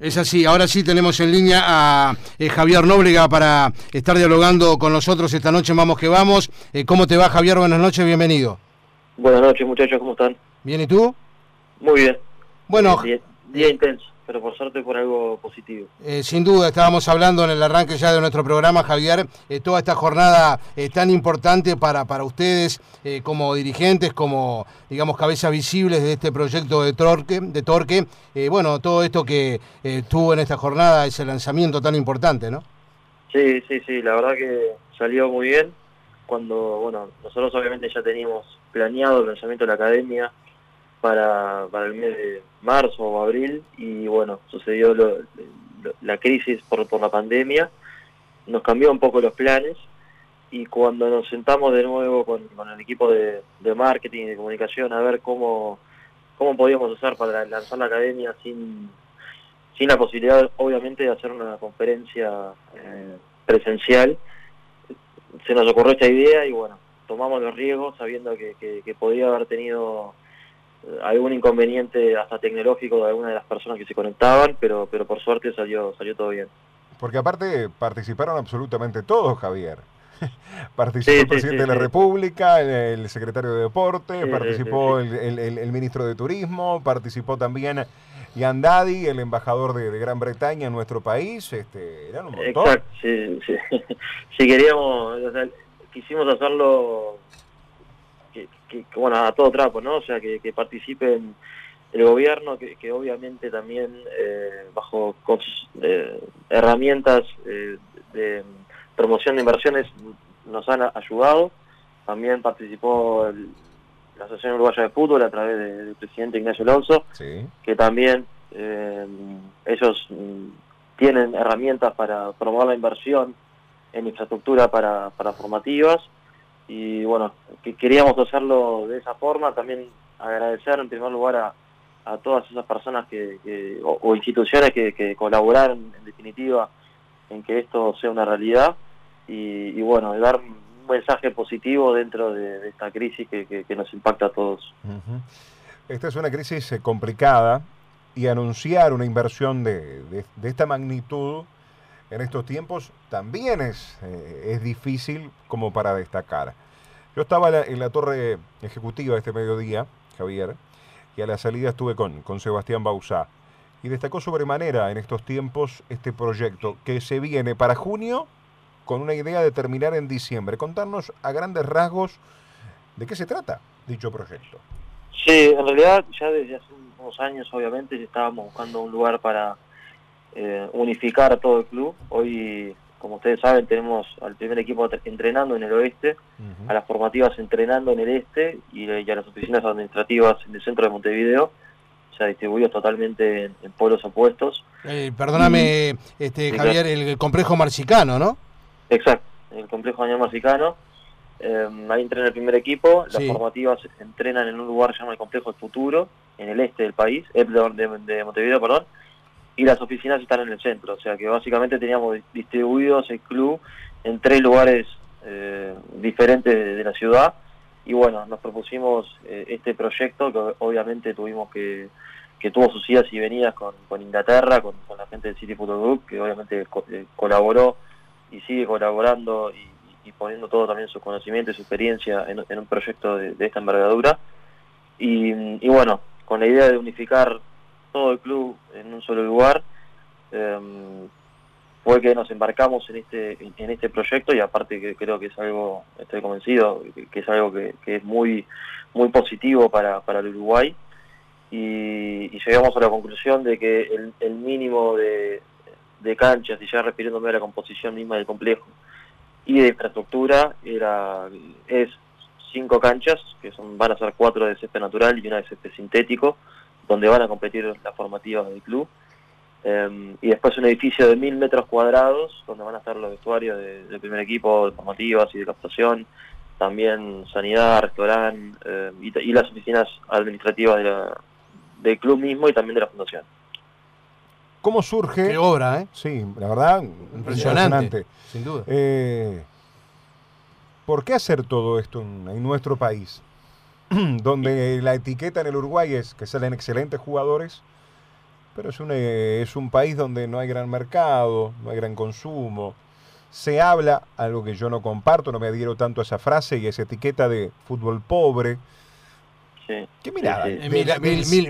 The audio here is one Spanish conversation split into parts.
Es así, ahora sí tenemos en línea a eh, Javier Nóbrega para estar dialogando con nosotros esta noche, vamos que vamos. Eh, ¿Cómo te va Javier? Buenas noches, bienvenido. Buenas noches muchachos, ¿cómo están? Bien, ¿y tú? Muy bien. Bueno, día intenso pero por suerte por algo positivo. Eh, sin duda, estábamos hablando en el arranque ya de nuestro programa, Javier, eh, toda esta jornada eh, tan importante para, para ustedes como dirigentes, como, digamos, cabezas visibles de este proyecto de Torque, de Torque. bueno, todo esto que tuvo en esta jornada, ese lanzamiento tan importante, ¿no? Sí, sí, sí, la verdad que salió muy bien. Cuando, bueno, nosotros obviamente ya teníamos planeado el lanzamiento de la academia, para, para el mes de marzo o abril y bueno, sucedió la crisis por, por la pandemia, nos cambió un poco los planes y cuando nos sentamos de nuevo con, el equipo de, marketing y de comunicación a ver cómo, cómo podíamos usar para lanzar la academia sin, sin la posibilidad obviamente de hacer una conferencia eh, presencial, se nos ocurrió esta idea y bueno, tomamos los riesgos sabiendo que, que podía haber tenido algún inconveniente hasta tecnológico de alguna de las personas que se conectaban, pero, pero por suerte salió, salió todo bien. Porque aparte participaron absolutamente todos, Javier. Participó el presidente de la República, el, secretario de Deporte, participó el, ministro de Turismo, participó también Yandadi, el embajador de, Gran Bretaña en nuestro país. Este, eran un montón. Exacto, sí, sí. si queríamos, quisimos hacerlo que, bueno, a todo trapo, ¿no? O sea, que, que participen el gobierno, que, obviamente también eh, bajo con eh, herramientas eh, de promoción de inversiones nos han ayudado. También participó la Asociación Uruguaya de Fútbol a través del presidente Ignacio Alonso, que también ellos mm, tienen herramientas para promover la inversión en infraestructura para, para formativas y bueno, que queríamos hacerlo de esa forma, también agradecer en primer lugar a, todas esas personas que, o, instituciones que, colaboraron en definitiva en que esto sea una realidad y, bueno, dar un mensaje positivo dentro de, esta crisis que, nos impacta a todos. Esta es una crisis eh, complicada y anunciar una inversión de, de, esta magnitud en estos tiempos también es, eh, es difícil como para destacar. Yo estaba en la torre ejecutiva este mediodía, Javier, y a la salida estuve con, con Sebastián Bausá. Y destacó sobremanera en estos tiempos este proyecto que se viene para junio con una idea de terminar en diciembre. Contarnos a grandes rasgos de qué se trata dicho proyecto. Sí, en realidad ya desde hace unos años obviamente estábamos buscando un lugar para eh, unificar todo el club. Hoy, como ustedes saben, tenemos al primer equipo entrenando en el oeste, a las formativas entrenando en el este y, a las oficinas administrativas en el centro de Montevideo, o sea, distribuidos totalmente en, pueblos opuestos. Eh, perdóname, este, Javier, el, complejo marcicano, ¿no? Exacto, el complejo Daniel Marcicano. Eh, ahí entrena el primer equipo, las formativas entrenan en un lugar llamado el Complejo del Futuro, en el este del país, de, de Montevideo, perdón, y las oficinas están en el centro. O sea que básicamente teníamos distribuidos el club en tres lugares eh, diferentes de, la ciudad. Y bueno, nos propusimos eh, este proyecto que obviamente tuvimos que, que tuvo sus idas y venidas con, Inglaterra, con, la gente del City Football Group, que obviamente eh, colaboró y sigue colaborando y, poniendo todo también su conocimiento y su experiencia en, un proyecto de, esta envergadura. Y bueno, con la idea de unificar todo el club en un solo lugar. Em, fue que nos embarcamos en este en este proyecto y aparte que creo que es algo, estoy convencido, que, es algo que, es muy muy positivo para, para el Uruguay y, llegamos a la conclusión de que el, mínimo de, de, canchas, y ya refiriéndome a la composición misma del complejo y de infraestructura, era es cinco canchas, que son van a ser cuatro de césped natural y una de césped sintético, donde van a competir las formativas del club. Em, y después un edificio de mil metros cuadrados, donde van a estar los vestuarios del primer equipo, de formativas y de captación, también sanidad, restaurante em, y, las oficinas administrativas del club mismo y también de la fundación. ¿Cómo surge? Qué obra, ¿eh? Sí, la verdad, impresionante. Sin duda. Eh, ¿Por qué hacer todo esto en nuestro país? donde la etiqueta en el Uruguay es que salen excelentes jugadores, pero es un, eh, es un país donde no hay gran mercado, no hay gran consumo. Se habla, algo que yo no comparto, no me adhiero tanto a esa frase y esa etiqueta de fútbol pobre. Sí. ¿Qué mirada?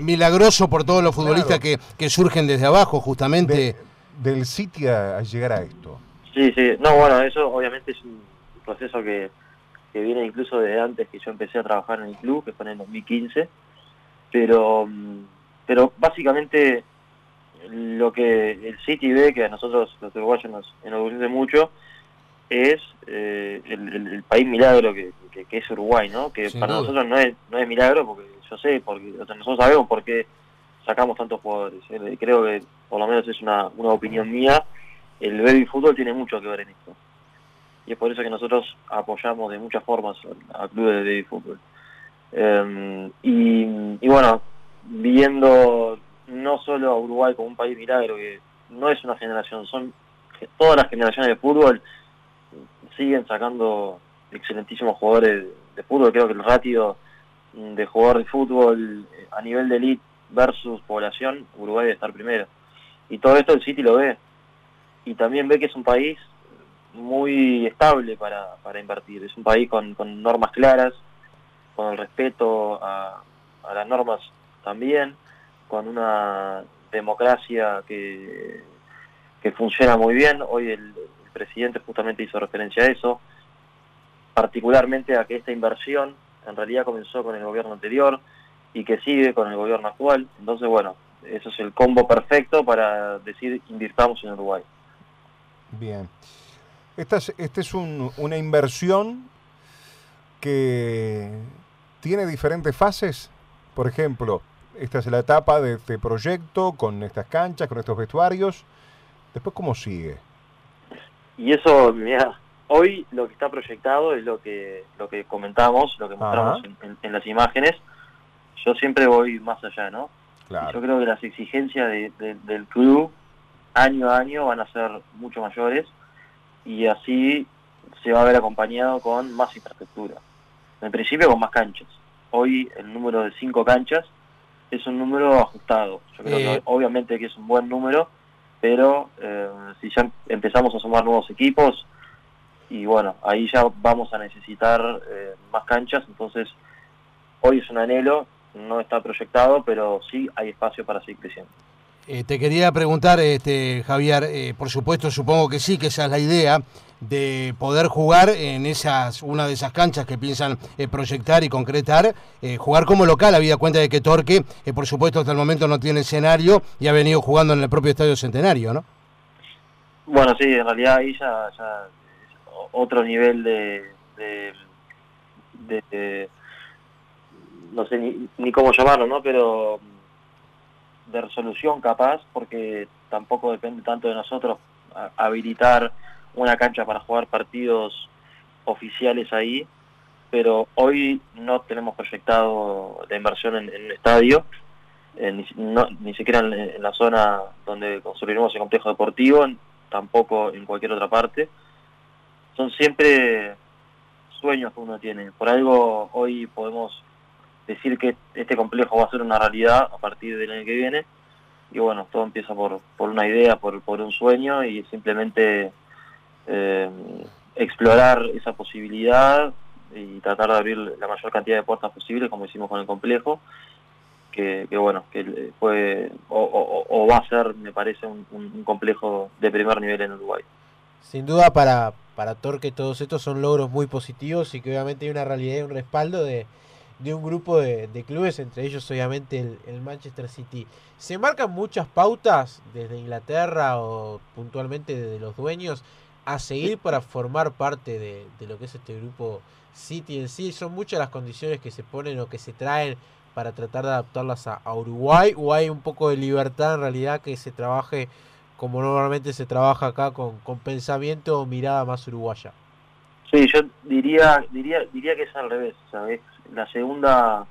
milagroso por todos los futbolistas que, surgen desde abajo, justamente. del City a, llegar a esto. Sí, sí. No, bueno, eso obviamente es un proceso que, que viene incluso desde antes que yo empecé a trabajar en el club, que fue en el 2015. Pero, mm, pero básicamente lo que el City ve, que a nosotros los uruguayos nos enorgullece mucho, es eh, el, país milagro que, es Uruguay, ¿no? Que para nosotros no es, no es milagro, porque yo sé, porque nosotros sabemos por qué sacamos tantos jugadores. ¿eh? Creo que, por lo menos es una, una opinión mía, el baby fútbol tiene mucho que ver en esto. Y es por eso que nosotros apoyamos de muchas formas al club de fútbol. Em, y, y bueno, viendo no solo a Uruguay como un país milagro, que no es una generación, son todas las generaciones de fútbol siguen sacando excelentísimos jugadores de fútbol. Creo que el ratio de jugador de fútbol a nivel de elite versus población, Uruguay debe estar primero. Y todo esto el City lo ve. Y también ve que es un país muy estable para, para invertir. Es un país con, con normas claras, con el respeto a, las normas también con una democracia que, que funciona muy bien. Hoy el, presidente justamente hizo referencia a eso, particularmente a que esta inversión en realidad comenzó con el gobierno anterior y que sigue con el gobierno actual. Entonces, bueno, eso es el combo perfecto para decir invirtamos en Uruguay. Bien. Esta es, este es una inversión que tiene diferentes fases. Por ejemplo, esta es la etapa de este proyecto con estas canchas, con estos vestuarios. Después, ¿cómo sigue? Y eso, mira, hoy lo que está proyectado es lo que lo que comentamos, lo que mostramos en, las imágenes. Yo siempre voy más allá, ¿no? Yo creo que las exigencias del club año a año van a ser mucho mayores y así se va a ver acompañado con más infraestructura. En principio con más canchas. Hoy el número de cinco canchas es un número ajustado. Yo creo que eh. obviamente que es un buen número, pero eh, si ya empezamos a sumar nuevos equipos, y bueno, ahí ya vamos a necesitar eh, más canchas, entonces hoy es un anhelo, no está proyectado, pero sí hay espacio para seguir creciendo. Te quería preguntar, este, Javier, por supuesto, supongo que sí, que esa es la idea, de poder jugar en esas una de esas canchas que piensan eh, proyectar y concretar, eh, jugar como local, habida cuenta de que Torque, eh, por supuesto, hasta el momento no tiene escenario y ha venido jugando en el propio Estadio Centenario, ¿no? Bueno, sí, en realidad ahí ya, ya otro nivel de, de, no sé ni, ni cómo llamarlo, ¿no? Pero de resolución capaz, porque tampoco depende tanto de nosotros habilitar una cancha para jugar partidos oficiales ahí, pero hoy no tenemos proyectado la inversión en, el estadio, eh, ni, ni, siquiera en, la zona donde construiremos el complejo deportivo, tampoco en cualquier otra parte. Son siempre sueños que uno tiene. Por algo hoy podemos decir que este complejo va a ser una realidad a partir del año que viene. Y bueno, todo empieza por, por una idea, por, por un sueño y simplemente eh, explorar esa posibilidad y tratar de abrir la mayor cantidad de puertas posibles, como hicimos con el complejo, que, bueno, que fue o, va a ser, me parece, un, complejo de primer nivel en Uruguay. Sin duda para, para Torque todos estos son logros muy positivos y que obviamente hay una realidad y un respaldo de, un grupo de, clubes, entre ellos obviamente el, el, Manchester City. Se marcan muchas pautas desde Inglaterra o puntualmente desde los dueños a seguir para formar parte de, lo que es este grupo City en sí? ¿Son muchas las condiciones que se ponen o que se traen para tratar de adaptarlas a, Uruguay? ¿O hay un poco de libertad en realidad que se trabaje como normalmente se trabaja acá con, con pensamiento o mirada más uruguaya? Sí, yo diría, diría, diría que es al revés, ¿sabes? La segunda,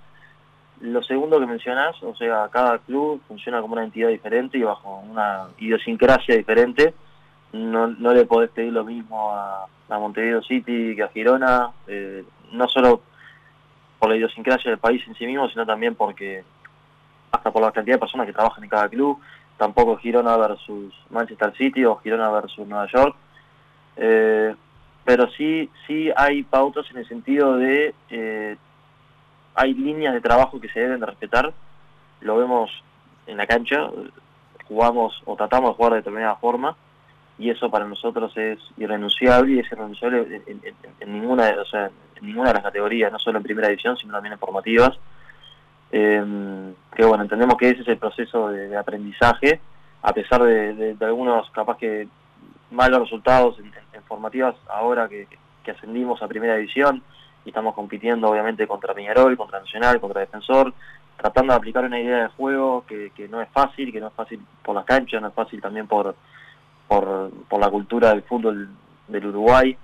lo segundo que mencionás, o sea, cada club funciona como una entidad diferente y bajo una idiosincrasia diferente no, no le podés pedir lo mismo a, Montevideo City que a Girona, eh, no solo por la idiosincrasia del país en sí mismo, sino también porque hasta por la cantidad de personas que trabajan en cada club, tampoco Girona versus Manchester City o Girona versus Nueva York. Eh, pero sí, sí hay pautas en el sentido de eh, hay líneas de trabajo que se deben de respetar. Lo vemos en la cancha, jugamos o tratamos de jugar de determinada forma y eso para nosotros es irrenunciable y es irrenunciable en, ninguna, o sea, en ninguna de las categorías, no solo en primera división, sino también en formativas. Eh, que bueno, entendemos que ese es el proceso de, aprendizaje, a pesar de, algunos capaz que malos resultados en, formativas ahora que, ascendimos a primera división y estamos compitiendo obviamente contra Peñarol, contra Nacional, contra Defensor, tratando de aplicar una idea de juego que, no es fácil, que no es fácil por las canchas, no es fácil también por, por, por la cultura del fútbol del Uruguay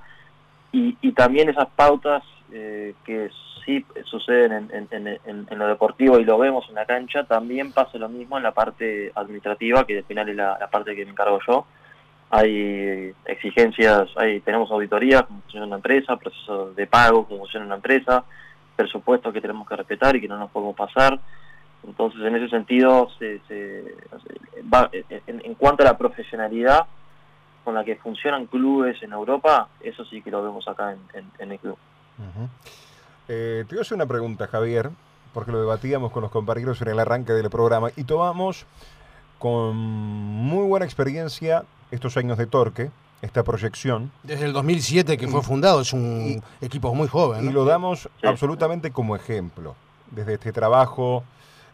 y, y también esas pautas eh, que sí suceden en, lo deportivo y lo vemos en la cancha, también pasa lo mismo en la parte administrativa, que al final es la, parte que me encargo yo. Hay exigencias, hay, tenemos auditoría, como funciona una empresa, proceso de pago, como funciona una empresa, presupuestos que tenemos que respetar y que no nos podemos pasar. Entonces, en ese sentido, se, va, en, cuanto a la profesionalidad con la que funcionan clubes en Europa, eso sí que lo vemos acá en, el club. Eh, te voy a hacer una pregunta, Javier, porque lo debatíamos con los compañeros en el arranque del programa y tomamos con muy buena experiencia estos años de Torque, esta proyección. Desde el 2007 que fue fundado, es un equipo muy joven. Y lo damos absolutamente como ejemplo, desde este trabajo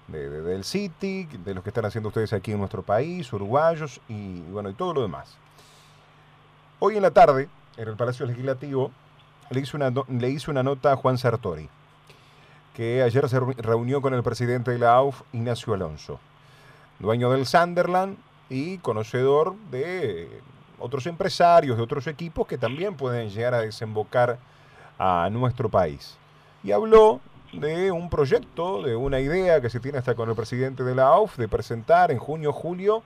del City, de lo que están haciendo ustedes aquí en nuestro país, uruguayos y bueno, y todo lo demás. Hoy en la tarde, en el Palacio Legislativo, le hizo una, le hizo una nota a Juan Sartori, que ayer se reunió con el presidente de la AUF, Ignacio Alonso, dueño del Sunderland y conocedor de otros empresarios, de otros equipos que también pueden llegar a desembocar a nuestro país. Y habló de un proyecto, de una idea que se tiene hasta con el presidente de la AUF de presentar en junio, julio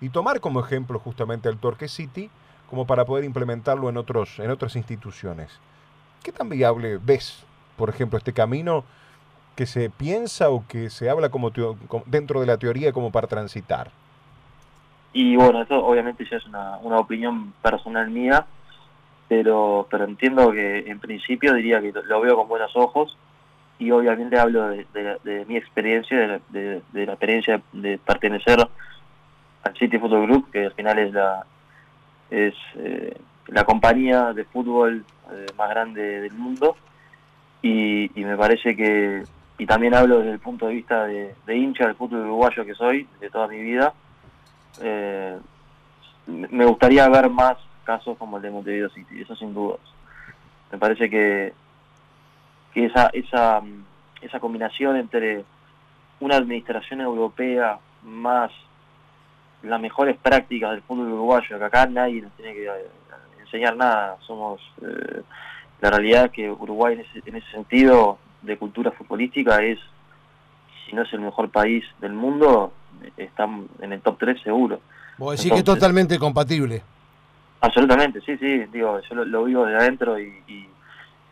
y tomar como ejemplo justamente al Torque City como para poder implementarlo en, otros, en otras instituciones. ¿Qué tan viable ves, por ejemplo, este camino que se piensa o que se habla como, dentro de la teoría como para transitar? Y bueno, eso obviamente ya es una, opinión personal mía, pero, pero entiendo que en principio diría que lo veo con buenos ojos y obviamente hablo de, mi experiencia, de, la experiencia de pertenecer al City Football Group, que al final es la es eh, la compañía de fútbol eh, más grande del mundo y, me parece que, y también hablo desde el punto de vista de, hincha del fútbol uruguayo que soy, de toda mi vida, eh, me gustaría ver más casos como el de Montevideo City, eso sin dudas. Me parece que, esa, esa, esa combinación entre una administración europea más las mejores prácticas del fútbol uruguayo, que acá nadie nos tiene que enseñar nada. Somos eh, la realidad que Uruguay en ese, en ese sentido de cultura futbolística es, si no es el mejor país del mundo, está en el top 3 seguro. Vos decís que es totalmente compatible. Absolutamente, sí, sí, digo, yo lo, vivo de adentro y,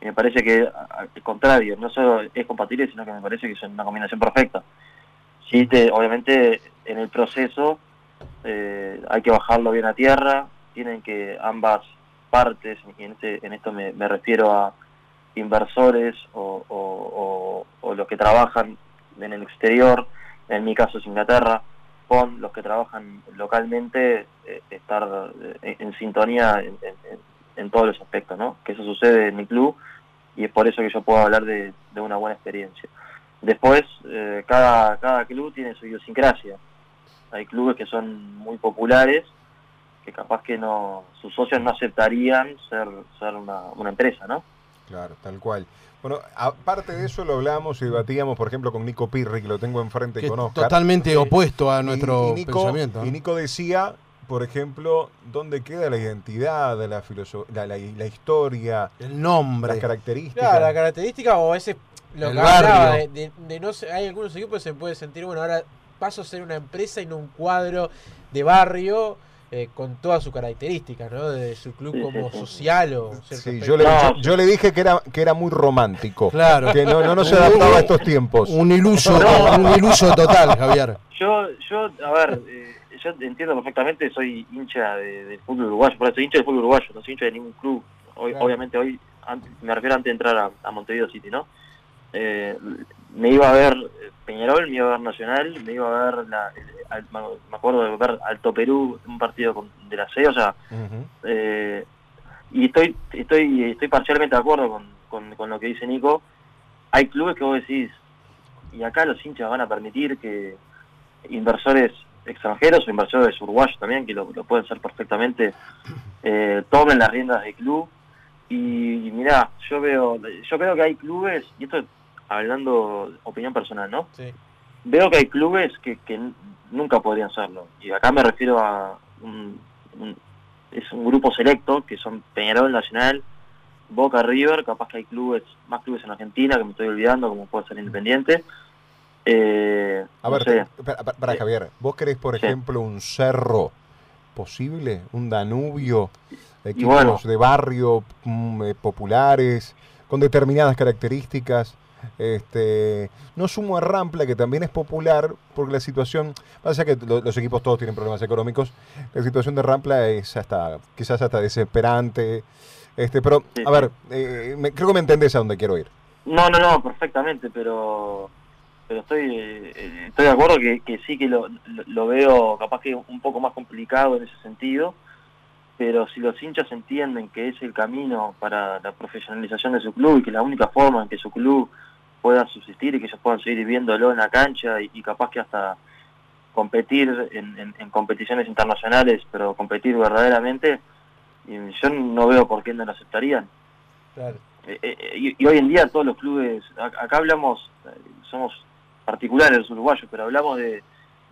me parece que al contrario, no solo es compatible, sino que me parece que es una combinación perfecta. Sí, te, obviamente en el proceso eh, hay que bajarlo bien a tierra, tienen que ambas partes, y en, este, en esto me, refiero a inversores o, los que trabajan en el exterior, en mi caso es Inglaterra, con los que trabajan localmente, eh, estar eh, en, sintonía en, todos los aspectos, ¿no? Que eso sucede en mi club y es por eso que yo puedo hablar de, una buena experiencia. Después, eh, cada, cada club tiene su idiosincrasia. Hay clubes que son muy populares que capaz que no sus socios no aceptarían ser, ser una, empresa, ¿no? Claro, tal cual. Bueno, aparte de eso lo hablamos y debatíamos, por ejemplo, con Nico Pirri, que lo tengo enfrente que con Totalmente opuesto a nuestro pensamiento. Y Nico decía, por ejemplo, dónde queda la identidad, la, la, la, historia, el nombre, las características. Claro, la característica o ese lo que hablaba de, de, no hay algunos equipos que se puede sentir, bueno, ahora paso a ser una empresa y no un cuadro de barrio eh, con todas sus características, ¿no? De su club como social o sí, yo, le, yo, le, dije que era que era muy romántico. Claro. Que no, no, se adaptaba a estos tiempos. Un iluso, un iluso total, Javier. Yo, yo a ver, eh, yo entiendo perfectamente, soy hincha del fútbol uruguayo, por eso soy hincha del fútbol uruguayo, no soy hincha de ningún club. Hoy, Obviamente hoy, me refiero antes de entrar a, Montevideo City, ¿no? Eh, me iba a ver Peñarol, me iba a ver Nacional, me iba a ver, la, me acuerdo de ver Alto Perú, un partido de la C, o sea, eh, y estoy, estoy, estoy parcialmente de acuerdo con, con lo que dice Nico. Hay clubes que vos decís, y acá los hinchas van a permitir que inversores extranjeros o inversores uruguayos también, que lo, pueden ser perfectamente, eh, tomen las riendas del club. Y, mira yo veo yo veo que hay clubes, y esto hablando opinión personal, ¿no? Veo que hay clubes que, que nunca podrían serlo. Y acá me refiero a un, es un grupo selecto, que son Peñarol Nacional, Boca River, capaz que hay clubes, más clubes en Argentina, que me estoy olvidando, como puede ser Independiente, eh, a ver, para, Javier, ¿vos querés, por ejemplo, un cerro posible? ¿Un Danubio? Equipos de barrio mm, eh, populares, con determinadas características. Este, no sumo a Rampla, que también es popular, porque la situación, pasa que los equipos todos tienen problemas económicos, la situación de Rampla es hasta, quizás hasta desesperante, este, pero, a ver, eh, creo que me entendés a dónde quiero ir. No, no, no, perfectamente, pero pero estoy eh, estoy de acuerdo que, sí que lo, lo, veo capaz que un poco más complicado en ese sentido, pero si los hinchas entienden que es el camino para la profesionalización de su club y que la única forma en que su club pueda subsistir y que ellos puedan seguir viéndolo en la cancha y, capaz que hasta competir en, en, competiciones internacionales, pero competir verdaderamente, yo no veo por qué no lo aceptarían. Claro. Eh, eh, y, y, hoy en día todos los clubes, acá hablamos, somos particulares los uruguayos, pero hablamos de,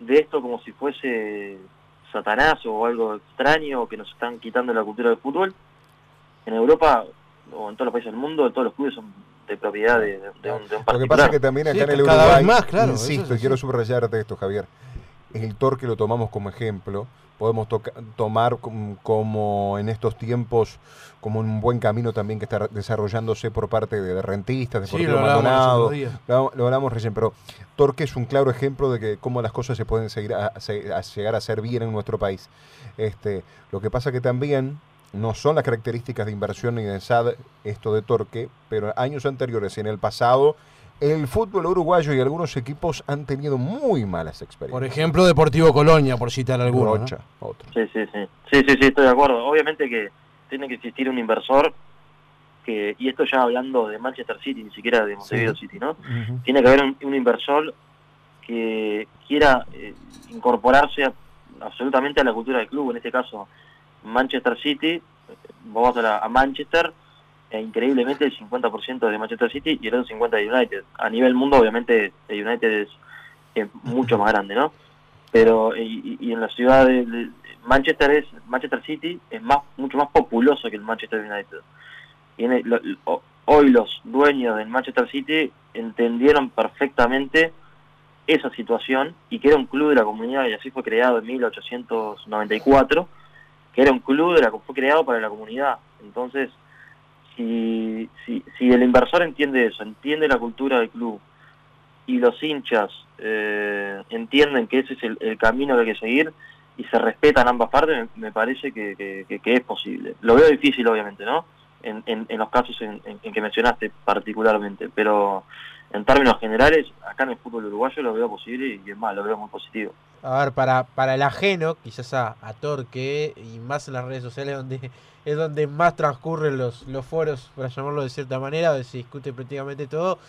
esto como si fuese Satanás o algo extraño que nos están quitando la cultura del fútbol. En Europa o en todos los países del mundo, todos los clubes son de propiedad de, un, particular. Lo que pasa es que también acá en el Uruguay, más, claro, insisto, y quiero subrayarte esto, Javier, el torque lo tomamos como ejemplo, podemos tomar como en estos tiempos como un buen camino también que está desarrollándose por parte de rentistas, de sí, lo Maldonado. Lo, lo, hablamos recién, pero Torque es un claro ejemplo de que cómo las cosas se pueden seguir a, llegar a ser bien en nuestro país. Este, lo que pasa que también no son las características de inversión ni de SAD esto de Torque, pero años anteriores y en el pasado el fútbol uruguayo y algunos equipos han tenido muy malas experiencias. Por ejemplo, Deportivo Colonia, por citar alguno. Rocha, otro. Sí, sí, sí. Sí, sí, sí, estoy de acuerdo. Obviamente que tiene que existir un inversor que, y esto ya hablando de Manchester City, ni siquiera de Montevideo City, ¿no? Tiene que haber un, inversor que quiera eh, incorporarse absolutamente a la cultura del club, en este caso Manchester City, vamos a, a Manchester, e increíblemente el 50% de Manchester City y el otro 50% de United. A nivel mundo, obviamente, el United es, mucho más grande, ¿no? Pero, y, en la ciudad de, Manchester es Manchester City es más mucho más populoso que el Manchester United. Y hoy los dueños del Manchester City entendieron perfectamente esa situación y que era un club de la comunidad y así fue creado en 1894, que era un club de la fue creado para la comunidad. Entonces, si, si, si el inversor entiende eso, entiende la cultura del club y los hinchas eh, entienden que ese es el, camino que hay que seguir y se respetan ambas partes, me, parece que, es posible. Lo veo difícil, obviamente, ¿no? En, en, los casos en, que mencionaste particularmente, pero en términos generales, acá en el fútbol uruguayo lo veo posible y es más, lo veo muy positivo. A ver, para, para el ajeno, quizás a, Torque y más en las redes sociales donde es donde más transcurren los, los foros, para llamarlo de cierta manera, donde se discute prácticamente todo.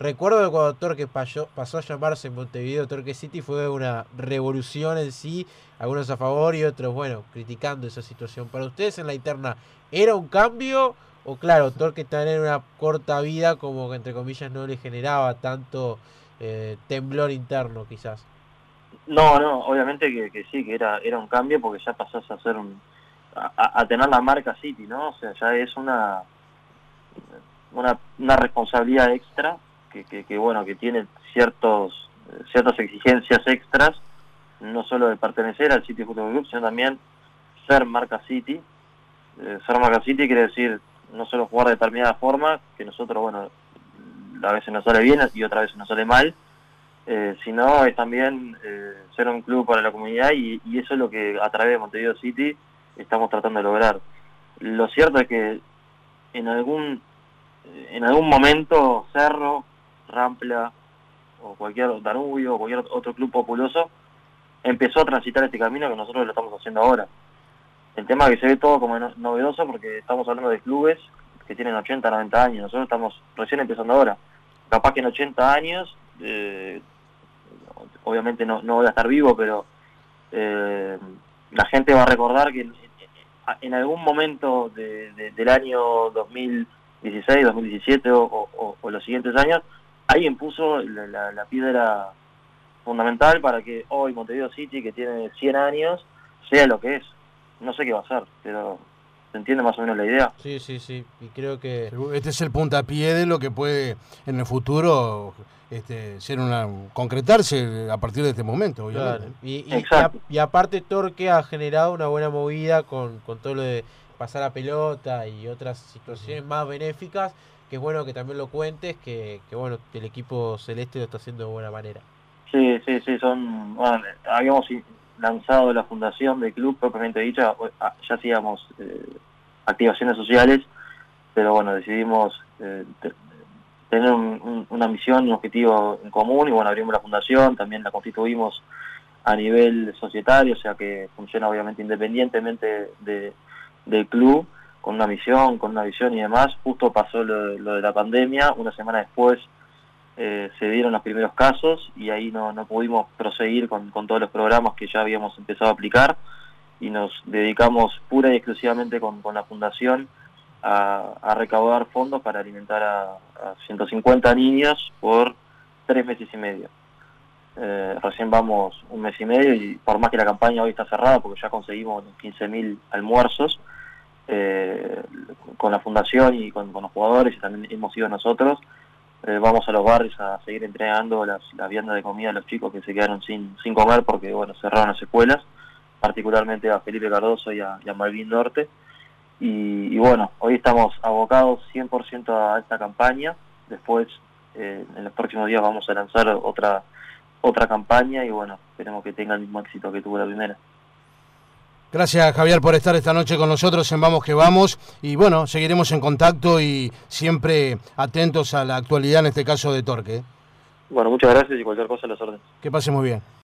Recuerdo que cuando Torque pasó, pasó a llamarse en Montevideo Torque City fue una revolución en sí, algunos a favor y otros, bueno, criticando esa situación. Para ustedes en la interna, ¿era un cambio? O claro, Torque también en una corta vida, como que entre comillas no le generaba tanto eh, temblor interno quizás. No, no, obviamente que, que, sí, que era, era un cambio porque ya pasás a ser un, a, tener la marca City, ¿no? O sea, ya es una, una, una responsabilidad extra que, que, bueno, que tiene ciertos, ciertas exigencias extras, no solo de pertenecer al City Football Club, sino también ser marca City. Eh, ser marca City quiere decir no solo jugar de determinada forma, que nosotros, bueno, a veces nos sale bien y otra vez nos sale mal, eh, sino es también eh, ser un club para la comunidad y, eso es lo que a través de Montevideo City estamos tratando de lograr. Lo cierto es que en algún en algún momento Cerro, Rampla o cualquier Danubio o cualquier otro club populoso empezó a transitar este camino que nosotros lo estamos haciendo ahora. El tema que se ve todo como novedoso porque estamos hablando de clubes que tienen 80, 90 años, nosotros estamos recién empezando ahora. Capaz que en 80 años, eh, obviamente no, no voy a estar vivo, pero eh, la gente va a recordar que en, algún momento del año 2016, 2017 o, los siguientes años, alguien puso la, la piedra fundamental para que hoy Montevideo City, que tiene 100 años, sea lo que es. No sé qué va a ser, pero ¿se entiende más o menos la idea? Sí, sí, sí. Y creo que... Este es el puntapié de lo que puede en el futuro este, ser una concretarse a partir de este momento, obviamente. Y, y, aparte Torque ha generado una buena movida con, con todo lo de pasar a pelota y otras situaciones más benéficas, que es bueno que también lo cuentes, que, que bueno, que el equipo celeste lo está haciendo de buena manera. Sí, sí, sí, son, bueno, habíamos lanzado la fundación del club propiamente dicha, ah, ya hacíamos eh, activaciones sociales, pero bueno, decidimos eh, tener una misión, un objetivo en común y bueno, abrimos la fundación, también la constituimos a nivel societario, o sea que funciona obviamente independientemente de, del club, con una misión, con una visión y demás. Justo pasó lo de la pandemia, una semana después eh, se dieron los primeros casos y ahí no, no pudimos proseguir con, todos los programas que ya habíamos empezado a aplicar y nos dedicamos pura y exclusivamente con, la fundación a, recaudar fondos para alimentar a, 150 niños por tres meses y medio. Eh, recién vamos un mes y medio y por más que la campaña hoy está cerrada porque ya conseguimos 15.000 almuerzos eh, con la fundación y con, con, los jugadores y también hemos ido nosotros, eh, vamos a los barrios a seguir entregando las, las viandas de comida a los chicos que se quedaron sin, sin comer porque bueno cerraron las escuelas, particularmente a Felipe Cardoso y a, Malvin Norte. Y, bueno, hoy estamos abocados 100% a esta campaña, después eh, en los próximos días vamos a lanzar otra, otra campaña y bueno, esperemos que tenga el mismo éxito que tuvo la primera. Gracias Javier por estar esta noche con nosotros en Vamos que Vamos y bueno, seguiremos en contacto y siempre atentos a la actualidad en este caso de Torque. Bueno, muchas gracias y cualquier cosa las órdenes. Que pase muy bien.